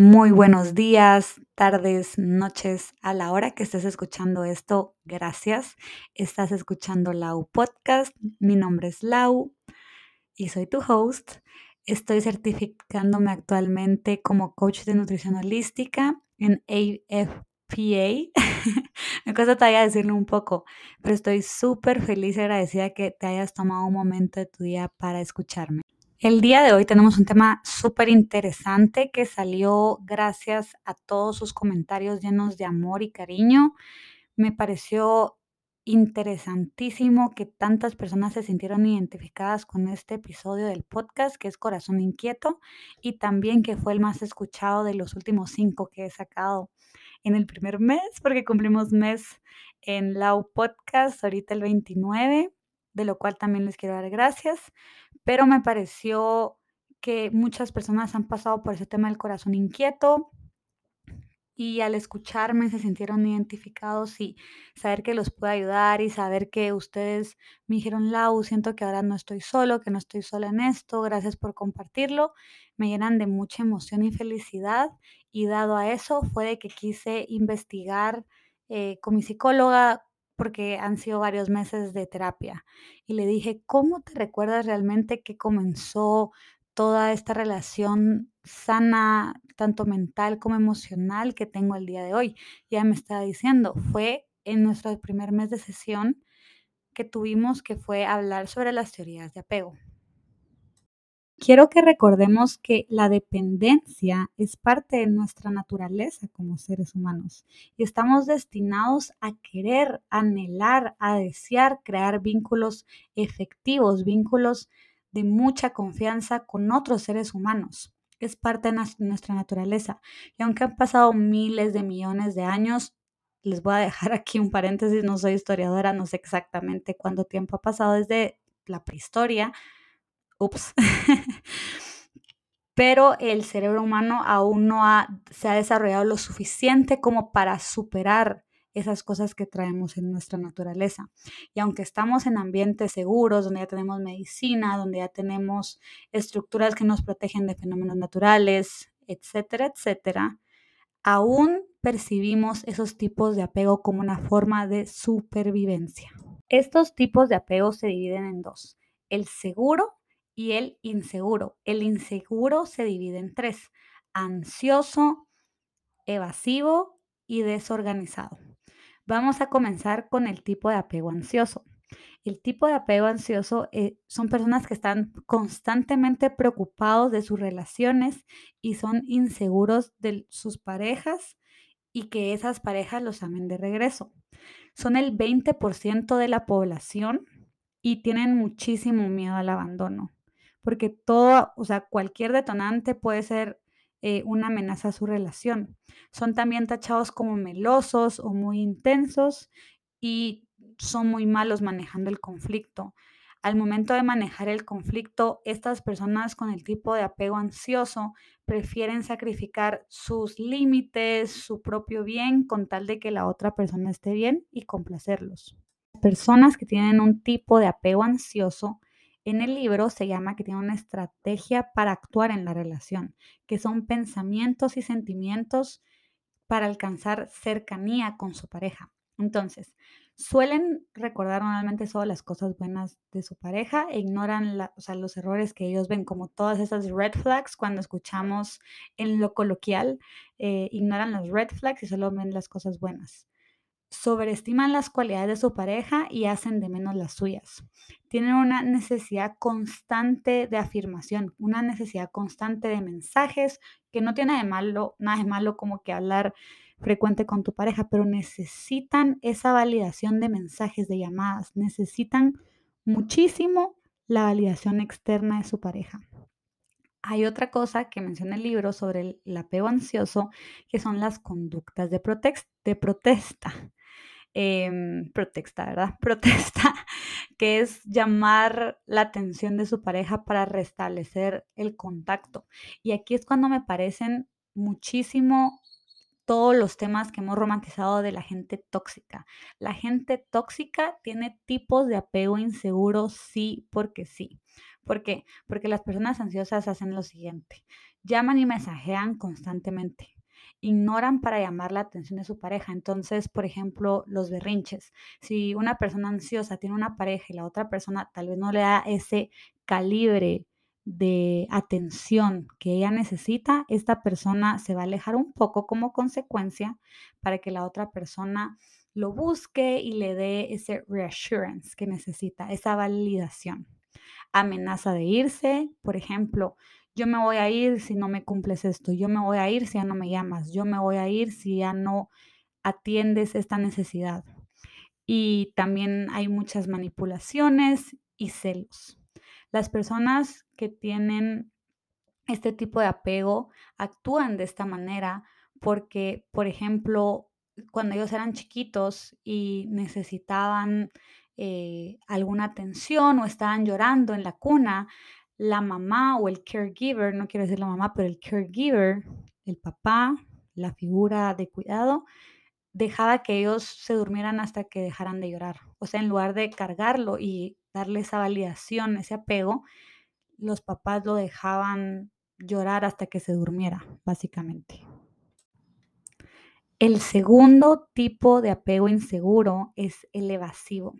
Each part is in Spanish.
Muy buenos días, tardes, noches, a la hora que estés escuchando esto, gracias. Estás escuchando Lau Podcast. Mi nombre es Lau y soy tu host. Estoy certificándome actualmente como coach de nutrición holística en AFPA. Me cuesta todavía decirlo un poco, pero estoy súper feliz y agradecida que te hayas tomado un momento de tu día para escucharme. El día de hoy tenemos un tema súper interesante que salió gracias a todos sus comentarios llenos de amor y cariño. Me pareció interesantísimo que tantas personas se sintieron identificadas con este episodio del podcast que es Corazón Inquieto y también que fue el más escuchado de los últimos cinco que he sacado en el primer mes porque cumplimos mes en Lau Podcast ahorita el 29 de lo cual también les quiero dar gracias, pero me pareció que muchas personas han pasado por ese tema del corazón inquieto y al escucharme se sintieron identificados y saber que los puedo ayudar y saber que ustedes me dijeron, Lau, siento que ahora no estoy solo, que no estoy sola en esto, gracias por compartirlo, me llenan de mucha emoción y felicidad y dado a eso fue de que quise investigar eh, con mi psicóloga porque han sido varios meses de terapia. Y le dije, ¿cómo te recuerdas realmente que comenzó toda esta relación sana, tanto mental como emocional, que tengo el día de hoy? Ya me estaba diciendo, fue en nuestro primer mes de sesión que tuvimos, que fue hablar sobre las teorías de apego. Quiero que recordemos que la dependencia es parte de nuestra naturaleza como seres humanos y estamos destinados a querer, anhelar, a desear crear vínculos efectivos, vínculos de mucha confianza con otros seres humanos. Es parte de nuestra naturaleza. Y aunque han pasado miles de millones de años, les voy a dejar aquí un paréntesis, no soy historiadora, no sé exactamente cuánto tiempo ha pasado desde la prehistoria, ups. Pero el cerebro humano aún no se ha desarrollado lo suficiente como para superar esas cosas que traemos en nuestra naturaleza. Y aunque estamos en ambientes seguros, donde ya tenemos medicina, donde ya tenemos estructuras que nos protegen de fenómenos naturales, etcétera, etcétera, aún percibimos esos tipos de apego como una forma de supervivencia. Estos tipos de apego se dividen en dos, el seguro y el inseguro. El inseguro se divide en tres, ansioso, evasivo y desorganizado. Vamos a comenzar con el tipo de apego ansioso. El tipo de apego ansioso eh, son personas que están constantemente preocupados de sus relaciones y son inseguros de sus parejas y que esas parejas los amen de regreso. Son el 20% de la población y tienen muchísimo miedo al abandono porque todo, o sea, cualquier detonante puede ser eh, una amenaza a su relación. Son también tachados como melosos o muy intensos y son muy malos manejando el conflicto. Al momento de manejar el conflicto, estas personas con el tipo de apego ansioso prefieren sacrificar sus límites, su propio bien, con tal de que la otra persona esté bien y complacerlos. Personas que tienen un tipo de apego ansioso en el libro se llama que tiene una estrategia para actuar en la relación, que son pensamientos y sentimientos para alcanzar cercanía con su pareja. Entonces, suelen recordar normalmente solo las cosas buenas de su pareja e ignoran los errores que ellos ven, como todas esas red flags cuando escuchamos en lo coloquial, eh, ignoran las red flags y solo ven las cosas buenas sobreestiman las cualidades de su pareja y hacen de menos las suyas. Tienen una necesidad constante de afirmación, una necesidad constante de mensajes, que no tiene de malo, nada de malo como que hablar frecuente con tu pareja, pero necesitan esa validación de mensajes, de llamadas, necesitan muchísimo la validación externa de su pareja. Hay otra cosa que menciona el libro sobre el, apego ansioso, que son las conductas de, de protesta eh, protesta, ¿verdad? Protesta, que es llamar la atención de su pareja para restablecer el contacto. Y aquí es cuando me parecen muchísimo todos los temas que hemos romantizado de la gente tóxica. La gente tóxica tiene tipos de apego inseguro, sí, porque sí. ¿Por qué? Porque las personas ansiosas hacen lo siguiente. llaman y mensajean constantemente. Ignoran para llamar la atención de su pareja. Entonces, por ejemplo, los berrinches. Si una persona ansiosa tiene una pareja y la otra persona tal vez no le da ese calibre de atención que ella necesita, esta persona se va a alejar un poco como consecuencia para que la otra persona lo busque y le dé ese reassurance que necesita, esa validación. Amenaza de irse, por ejemplo, yo me voy a ir si no me cumples esto, yo me voy a ir si ya no me llamas, yo me voy a ir si ya no atiendes esta necesidad. Y también hay muchas manipulaciones y celos. Las personas que tienen este tipo de apego actúan de esta manera porque, por ejemplo, cuando ellos eran chiquitos y necesitaban eh, alguna atención o estaban llorando en la cuna, la mamá o el caregiver, no quiero decir la mamá, pero el caregiver, el papá, la figura de cuidado, dejaba que ellos se durmieran hasta que dejaran de llorar. O sea, en lugar de cargarlo y darle esa validación, ese apego, los papás lo dejaban llorar hasta que se durmiera, básicamente. El segundo tipo de apego inseguro es el evasivo,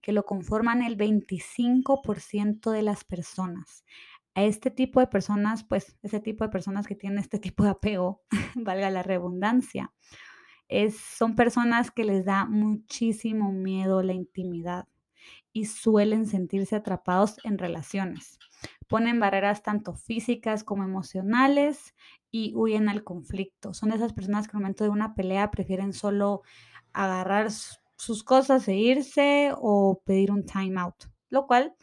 que lo conforman el 25% de las personas. A este tipo de personas, pues ese tipo de personas que tienen este tipo de apego, valga la redundancia, es, son personas que les da muchísimo miedo la intimidad y suelen sentirse atrapados en relaciones. Ponen barreras tanto físicas como emocionales y huyen al conflicto. Son esas personas que al momento de una pelea prefieren solo agarrar sus cosas e irse o pedir un time out, lo cual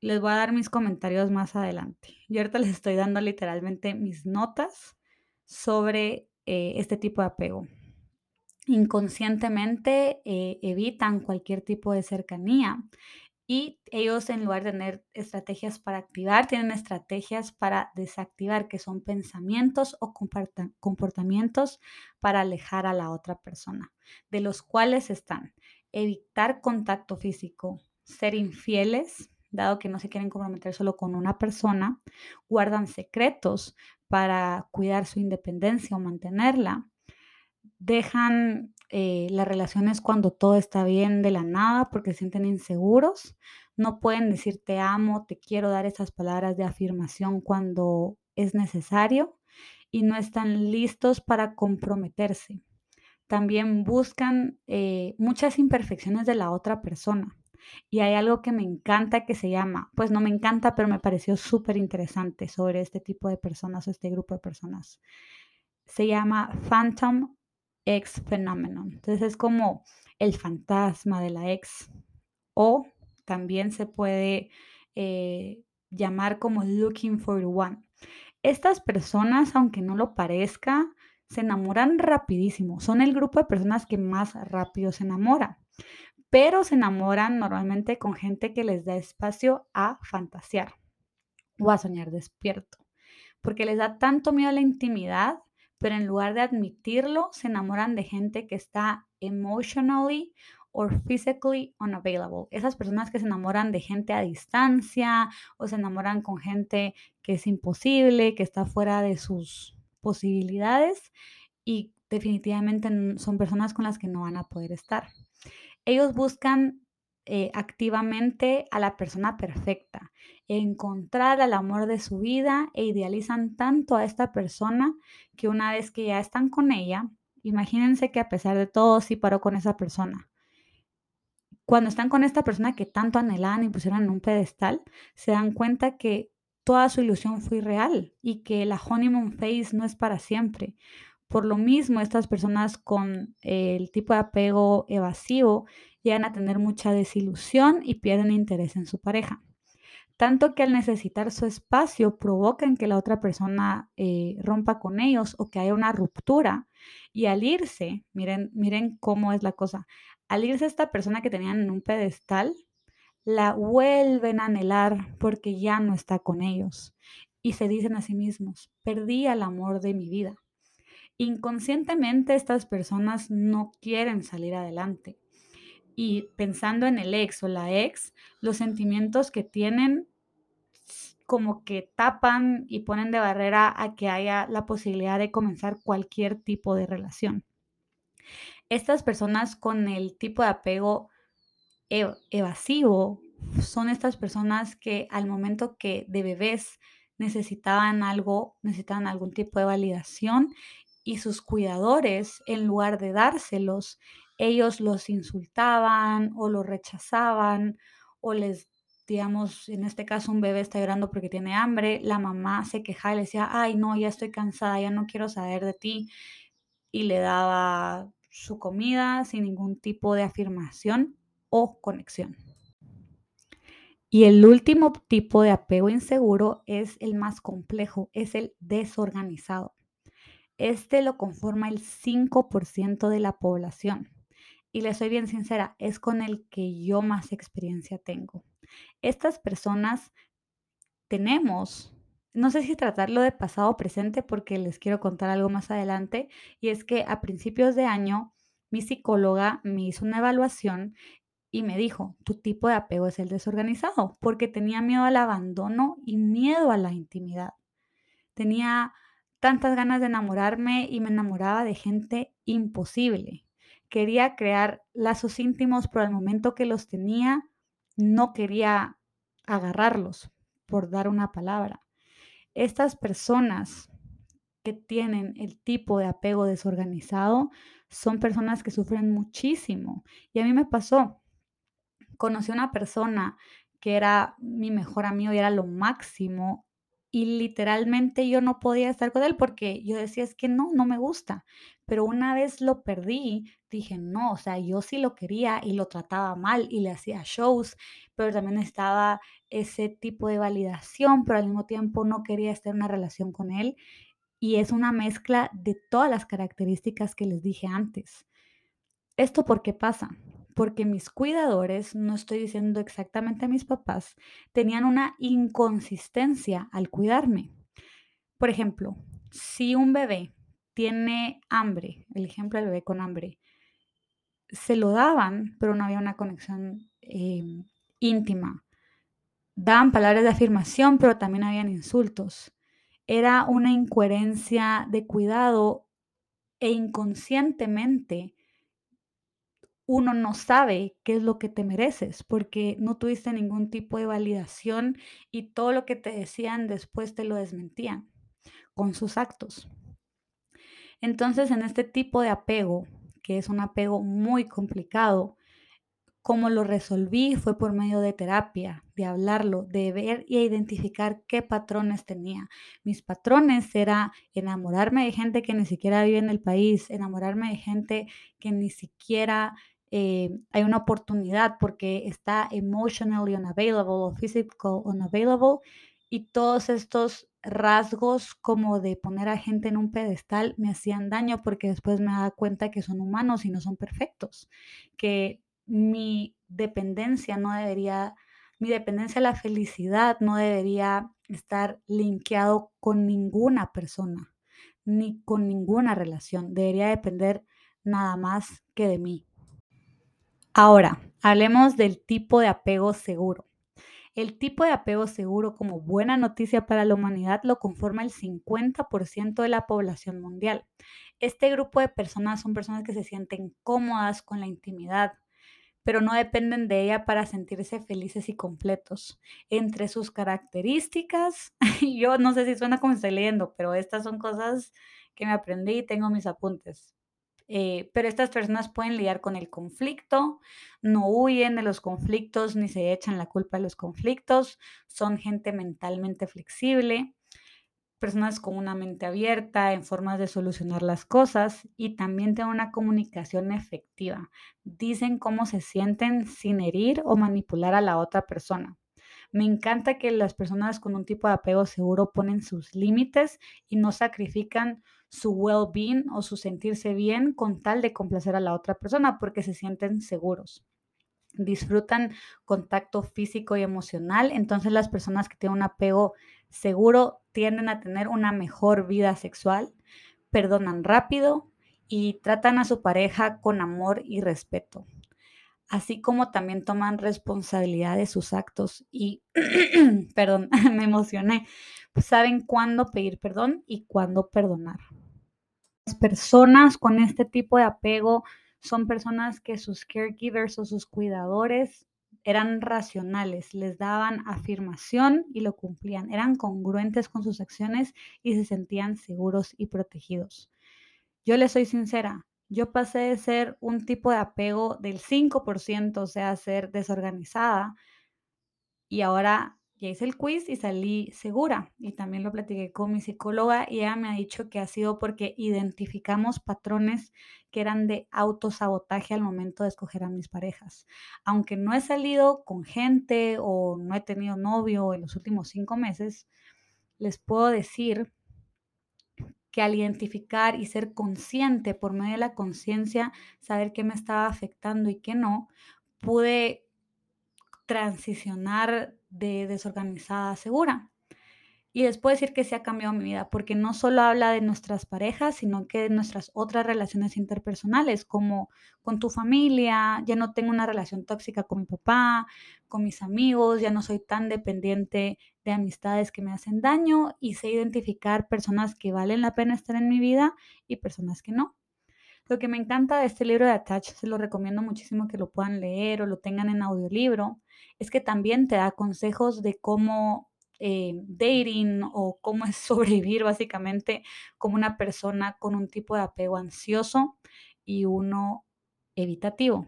les voy a dar mis comentarios más adelante. Yo ahorita les estoy dando literalmente mis notas sobre eh, este tipo de apego inconscientemente eh, evitan cualquier tipo de cercanía y ellos en lugar de tener estrategias para activar, tienen estrategias para desactivar, que son pensamientos o comportamientos para alejar a la otra persona, de los cuales están evitar contacto físico, ser infieles, dado que no se quieren comprometer solo con una persona, guardan secretos para cuidar su independencia o mantenerla, dejan eh, las relaciones cuando todo está bien de la nada porque se sienten inseguros. No pueden decir te amo, te quiero dar esas palabras de afirmación cuando es necesario y no están listos para comprometerse. También buscan eh, muchas imperfecciones de la otra persona. Y hay algo que me encanta que se llama, pues no me encanta, pero me pareció súper interesante sobre este tipo de personas o este grupo de personas. Se llama Phantom ex phenomenon. Entonces es como el fantasma de la ex o también se puede eh, llamar como looking for one. Estas personas, aunque no lo parezca, se enamoran rapidísimo. Son el grupo de personas que más rápido se enamora. Pero se enamoran normalmente con gente que les da espacio a fantasear o a soñar despierto. Porque les da tanto miedo a la intimidad pero en lugar de admitirlo, se enamoran de gente que está emotionally or physically unavailable. Esas personas que se enamoran de gente a distancia o se enamoran con gente que es imposible, que está fuera de sus posibilidades y definitivamente son personas con las que no van a poder estar. Ellos buscan eh, activamente a la persona perfecta, encontrar al amor de su vida e idealizan tanto a esta persona que una vez que ya están con ella, imagínense que a pesar de todo sí paró con esa persona. Cuando están con esta persona que tanto anhelaban y pusieron en un pedestal, se dan cuenta que toda su ilusión fue irreal y que la honeymoon phase no es para siempre. Por lo mismo, estas personas con el tipo de apego evasivo llegan a tener mucha desilusión y pierden interés en su pareja. Tanto que al necesitar su espacio provocan que la otra persona eh, rompa con ellos o que haya una ruptura. Y al irse, miren, miren cómo es la cosa, al irse esta persona que tenían en un pedestal, la vuelven a anhelar porque ya no está con ellos. Y se dicen a sí mismos, perdí al amor de mi vida. Inconscientemente estas personas no quieren salir adelante. Y pensando en el ex o la ex, los sentimientos que tienen como que tapan y ponen de barrera a que haya la posibilidad de comenzar cualquier tipo de relación. Estas personas con el tipo de apego evasivo son estas personas que al momento que de bebés necesitaban algo, necesitaban algún tipo de validación y sus cuidadores, en lugar de dárselos, ellos los insultaban o los rechazaban o les, digamos, en este caso un bebé está llorando porque tiene hambre, la mamá se quejaba y le decía, ay, no, ya estoy cansada, ya no quiero saber de ti, y le daba su comida sin ningún tipo de afirmación o conexión. Y el último tipo de apego inseguro es el más complejo, es el desorganizado. Este lo conforma el 5% de la población. Y le soy bien sincera, es con el que yo más experiencia tengo. Estas personas tenemos, no sé si tratarlo de pasado o presente porque les quiero contar algo más adelante, y es que a principios de año mi psicóloga me hizo una evaluación y me dijo, tu tipo de apego es el desorganizado, porque tenía miedo al abandono y miedo a la intimidad. Tenía tantas ganas de enamorarme y me enamoraba de gente imposible. Quería crear lazos íntimos, pero al momento que los tenía, no quería agarrarlos, por dar una palabra. Estas personas que tienen el tipo de apego desorganizado son personas que sufren muchísimo. Y a mí me pasó, conocí a una persona que era mi mejor amigo y era lo máximo y literalmente yo no podía estar con él porque yo decía es que no, no me gusta. Pero una vez lo perdí, dije no, o sea, yo sí lo quería y lo trataba mal y le hacía shows, pero también estaba ese tipo de validación, pero al mismo tiempo no quería estar en una relación con él. Y es una mezcla de todas las características que les dije antes. ¿Esto por qué pasa? porque mis cuidadores, no estoy diciendo exactamente a mis papás, tenían una inconsistencia al cuidarme. Por ejemplo, si un bebé tiene hambre, el ejemplo del bebé con hambre, se lo daban, pero no había una conexión em, íntima. Daban palabras de afirmación, pero también habían insultos. Era una incoherencia de cuidado e inconscientemente uno no sabe qué es lo que te mereces porque no tuviste ningún tipo de validación y todo lo que te decían después te lo desmentían con sus actos. Entonces, en este tipo de apego, que es un apego muy complicado, cómo lo resolví fue por medio de terapia, de hablarlo, de ver y identificar qué patrones tenía. Mis patrones era enamorarme de gente que ni siquiera vive en el país, enamorarme de gente que ni siquiera eh, hay una oportunidad porque está emotionally unavailable o physical unavailable y todos estos rasgos como de poner a gente en un pedestal me hacían daño porque después me daba cuenta que son humanos y no son perfectos, que mi dependencia no debería, mi dependencia a la felicidad no debería estar linkeado con ninguna persona ni con ninguna relación, debería depender nada más que de mí. Ahora, hablemos del tipo de apego seguro. El tipo de apego seguro como buena noticia para la humanidad lo conforma el 50% de la población mundial. Este grupo de personas son personas que se sienten cómodas con la intimidad, pero no dependen de ella para sentirse felices y completos. Entre sus características, yo no sé si suena como estoy leyendo, pero estas son cosas que me aprendí y tengo mis apuntes. Eh, pero estas personas pueden lidiar con el conflicto, no huyen de los conflictos ni se echan la culpa de los conflictos, son gente mentalmente flexible, personas con una mente abierta en formas de solucionar las cosas y también tienen una comunicación efectiva. Dicen cómo se sienten sin herir o manipular a la otra persona. Me encanta que las personas con un tipo de apego seguro ponen sus límites y no sacrifican su well-being o su sentirse bien con tal de complacer a la otra persona porque se sienten seguros. Disfrutan contacto físico y emocional, entonces las personas que tienen un apego seguro tienden a tener una mejor vida sexual, perdonan rápido y tratan a su pareja con amor y respeto. así como también toman responsabilidad de sus actos y, perdón, me emocioné, saben cuándo pedir perdón y cuándo perdonar. Las personas con este tipo de apego son personas que sus caregivers o sus cuidadores eran racionales, les daban afirmación y lo cumplían, eran congruentes con sus acciones y se sentían seguros y protegidos. Yo les soy sincera, yo pasé de ser un tipo de apego del 5%, o sea, ser desorganizada, y ahora ya hice el quiz y salí segura. Y también lo platiqué con mi psicóloga y ella me ha dicho que ha sido porque identificamos patrones que eran de autosabotaje al momento de escoger a mis parejas. Aunque no he salido con gente o no he tenido novio en los últimos cinco meses, les puedo decir que al identificar y ser consciente por medio de la conciencia, saber qué me estaba afectando y qué no, pude transicionar de desorganizada segura. Y les puedo decir que se ha cambiado mi vida, porque no solo habla de nuestras parejas, sino que de nuestras otras relaciones interpersonales, como con tu familia, ya no tengo una relación tóxica con mi papá, con mis amigos, ya no soy tan dependiente de amistades que me hacen daño y sé identificar personas que valen la pena estar en mi vida y personas que no. Lo que me encanta de este libro de Attach, se lo recomiendo muchísimo que lo puedan leer o lo tengan en audiolibro, es que también te da consejos de cómo eh, dating o cómo es sobrevivir básicamente como una persona con un tipo de apego ansioso y uno evitativo.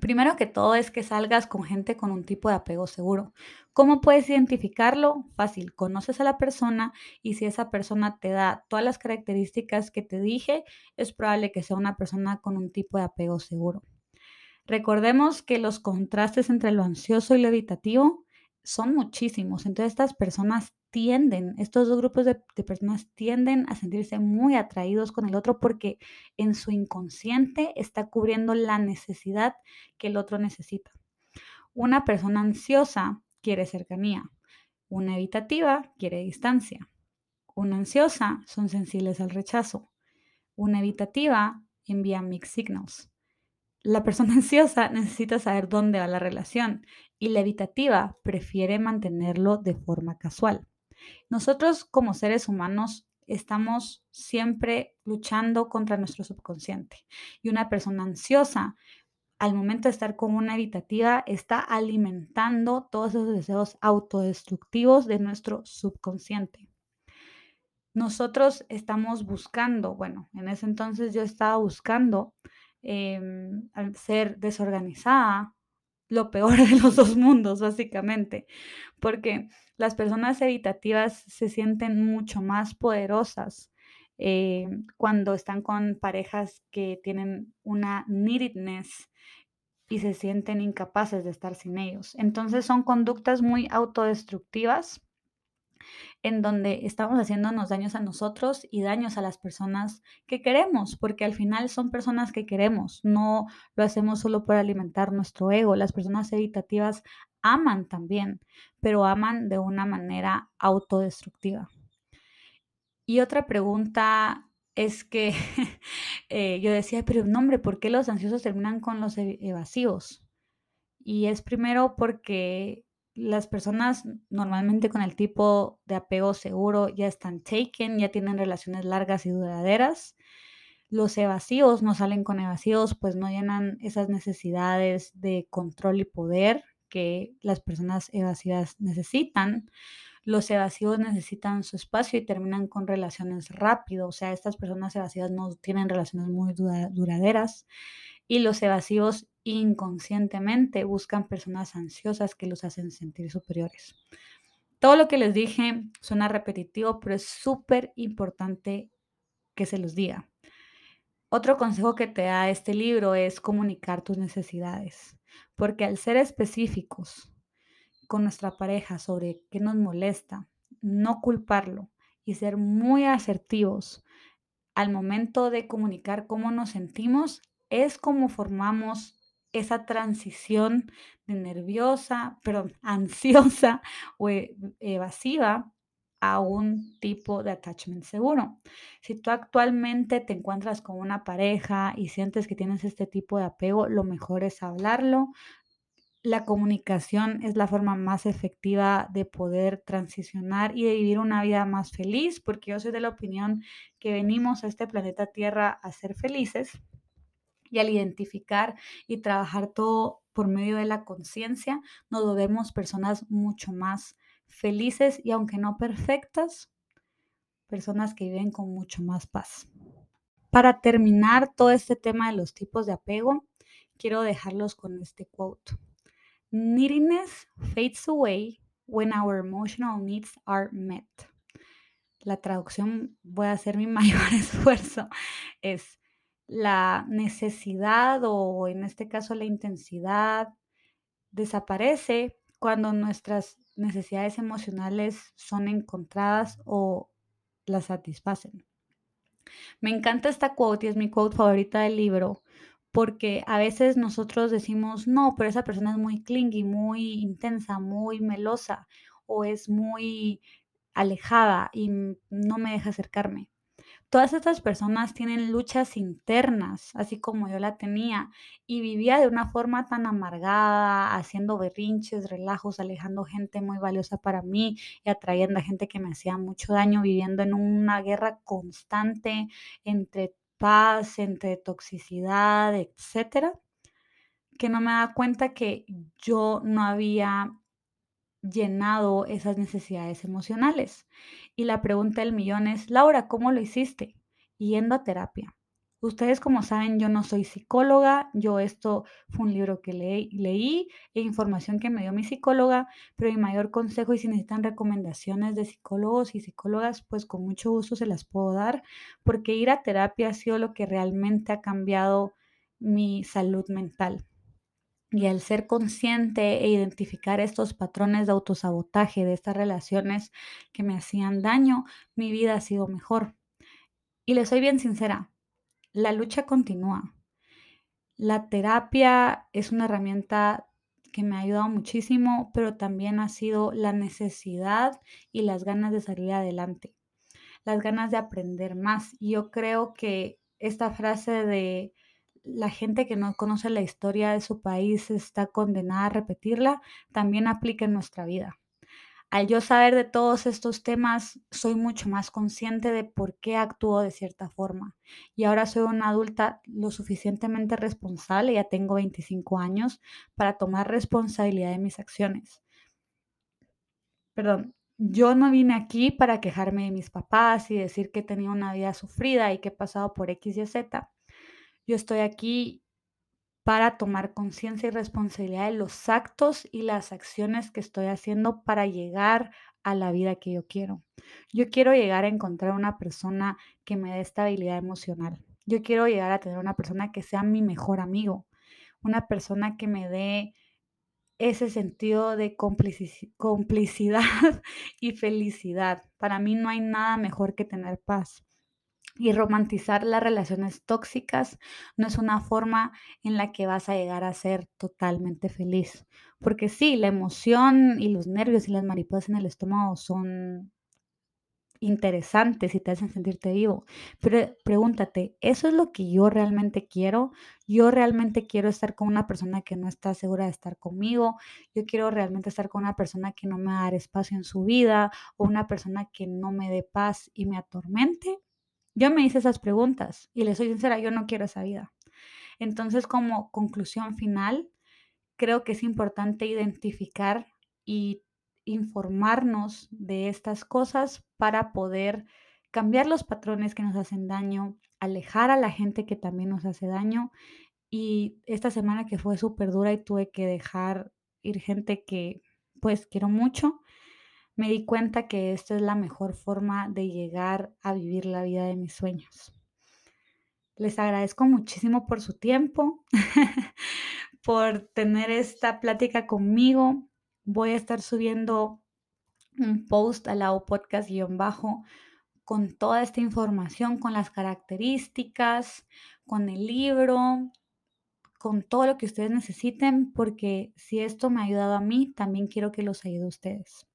Primero que todo es que salgas con gente con un tipo de apego seguro. ¿Cómo puedes identificarlo? Fácil, conoces a la persona y si esa persona te da todas las características que te dije, es probable que sea una persona con un tipo de apego seguro. Recordemos que los contrastes entre lo ansioso y lo evitativo son muchísimos. Entonces estas personas tienden, estos dos grupos de, personas tienden a sentirse muy atraídos con el otro porque en su inconsciente está cubriendo la necesidad que el otro necesita. Una persona ansiosa quiere cercanía, una evitativa quiere distancia, una ansiosa son sensibles al rechazo, una evitativa envía mixed signals. La persona ansiosa necesita saber dónde va la relación y la evitativa prefiere mantenerlo de forma casual. Nosotros como seres humanos estamos siempre luchando contra nuestro subconsciente y una persona ansiosa al momento de estar con una evitativa está alimentando todos esos deseos autodestructivos de nuestro subconsciente. Nosotros estamos buscando, bueno, en ese entonces yo estaba buscando al ser desorganizada, lo peor de los dos mundos, básicamente, porque las personas evitativas se sienten mucho más poderosas eh, cuando están con parejas que tienen una neededness y se sienten incapaces de estar sin ellos. Entonces son conductas muy autodestructivas en donde estamos haciéndonos daños a nosotros y daños a las personas que queremos, porque al final son personas que queremos, no lo hacemos solo por alimentar nuestro ego. Las personas evitativas aman también, pero aman de una manera autodestructiva. Y otra pregunta es que eh, yo decía, pero no, hombre, ¿por qué los ansiosos terminan con los e-, evasivos? Y es primero porque las personas normalmente con el tipo de apego seguro ya están taken, ya tienen relaciones largas y duraderas. Los evasivos no salen con evasivos, pues no llenan esas necesidades de control y poder que las personas evasivas necesitan. Los evasivos necesitan su espacio y terminan con relaciones rápido, o sea, estas personas evasivas no tienen relaciones muy duraderas y los evasivos inconscientemente buscan personas ansiosas que los hacen sentir superiores. Todo lo que les dije suena repetitivo, pero es súper importante que se los diga. Otro consejo que te da este libro es comunicar tus necesidades, porque al ser específicos con nuestra pareja sobre qué nos molesta, no culparlo y ser muy asertivos al momento de comunicar cómo nos sentimos, es como formamos esa transición de nerviosa, perdón, ansiosa o e, evasiva a un tipo de attachment seguro. Si tú actualmente te encuentras con una pareja y sientes que tienes este tipo de apego, lo mejor es hablarlo. La comunicación es la forma más efectiva de poder transicionar y de vivir una vida más feliz, porque yo soy de la opinión que venimos a este planeta Tierra a ser felices y al identificar y trabajar todo por medio de la conciencia, nos volvemos personas mucho más felices y aunque no perfectas, personas que viven con mucho más paz. Para terminar todo este tema de los tipos de apego, quiero dejarlos con este quote. Neediness fades away when our emotional needs are met. La traducción, voy a hacer mi mayor esfuerzo, es la necesidad o en este caso la intensidad desaparece cuando nuestras necesidades emocionales son encontradas o las satisfacen. Me encanta esta quote y es mi quote favorita del libro porque a veces nosotros decimos, no, pero esa persona es muy clingy, muy intensa, muy melosa o es muy alejada y no me deja acercarme. Todas estas personas tienen luchas internas, así como yo la tenía, y vivía de una forma tan amargada, haciendo berrinches, relajos, alejando gente muy valiosa para mí y atrayendo a gente que me hacía mucho daño, viviendo en una guerra constante entre paz, entre toxicidad, etcétera, que no me da cuenta que yo no había llenado esas necesidades emocionales. Y la pregunta del millón es, Laura, ¿cómo lo hiciste? Yendo a terapia. Ustedes como saben, yo no soy psicóloga, yo esto fue un libro que leí e información que me dio mi psicóloga, pero mi mayor consejo y si necesitan recomendaciones de psicólogos y psicólogas, pues con mucho gusto se las puedo dar, porque ir a terapia ha sido lo que realmente ha cambiado mi salud mental. Y al ser consciente e identificar estos patrones de autosabotaje de estas relaciones que me hacían daño, mi vida ha sido mejor. Y le soy bien sincera, la lucha continúa. La terapia es una herramienta que me ha ayudado muchísimo, pero también ha sido la necesidad y las ganas de salir adelante, las ganas de aprender más. Y yo creo que esta frase de la gente que no conoce la historia de su país está condenada a repetirla, también aplica en nuestra vida. Al yo saber de todos estos temas, soy mucho más consciente de por qué actúo de cierta forma. Y ahora soy una adulta lo suficientemente responsable, ya tengo 25 años, para tomar responsabilidad de mis acciones. Perdón, yo no vine aquí para quejarme de mis papás y decir que tenía una vida sufrida y que he pasado por X y Z. Yo estoy aquí para tomar conciencia y responsabilidad de los actos y las acciones que estoy haciendo para llegar a la vida que yo quiero. Yo quiero llegar a encontrar una persona que me dé estabilidad emocional. Yo quiero llegar a tener una persona que sea mi mejor amigo, una persona que me dé ese sentido de complicidad y felicidad. Para mí no hay nada mejor que tener paz. Y romantizar las relaciones tóxicas no es una forma en la que vas a llegar a ser totalmente feliz. Porque sí, la emoción y los nervios y las mariposas en el estómago son interesantes y te hacen sentirte vivo. Pero pregúntate, ¿eso es lo que yo realmente quiero? Yo realmente quiero estar con una persona que no está segura de estar conmigo. Yo quiero realmente estar con una persona que no me va a dar espacio en su vida o una persona que no me dé paz y me atormente. Yo me hice esas preguntas y le soy sincera, yo no quiero esa vida. Entonces, como conclusión final, creo que es importante identificar y informarnos de estas cosas para poder cambiar los patrones que nos hacen daño, alejar a la gente que también nos hace daño. Y esta semana que fue súper dura y tuve que dejar ir gente que pues quiero mucho, me di cuenta que esta es la mejor forma de llegar a vivir la vida de mis sueños. Les agradezco muchísimo por su tiempo, por tener esta plática conmigo. Voy a estar subiendo un post al lado podcast-bajo con toda esta información, con las características, con el libro, con todo lo que ustedes necesiten, porque si esto me ha ayudado a mí, también quiero que los ayude a ustedes.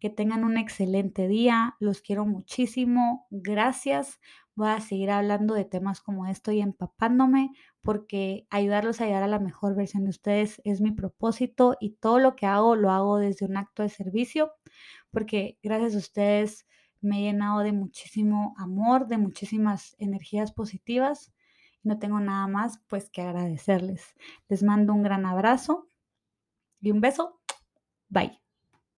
Que tengan un excelente día. Los quiero muchísimo. Gracias. Voy a seguir hablando de temas como esto y empapándome porque ayudarlos a llegar a la mejor versión de ustedes es mi propósito y todo lo que hago lo hago desde un acto de servicio porque gracias a ustedes me he llenado de muchísimo amor, de muchísimas energías positivas. No tengo nada más pues que agradecerles. Les mando un gran abrazo y un beso. Bye.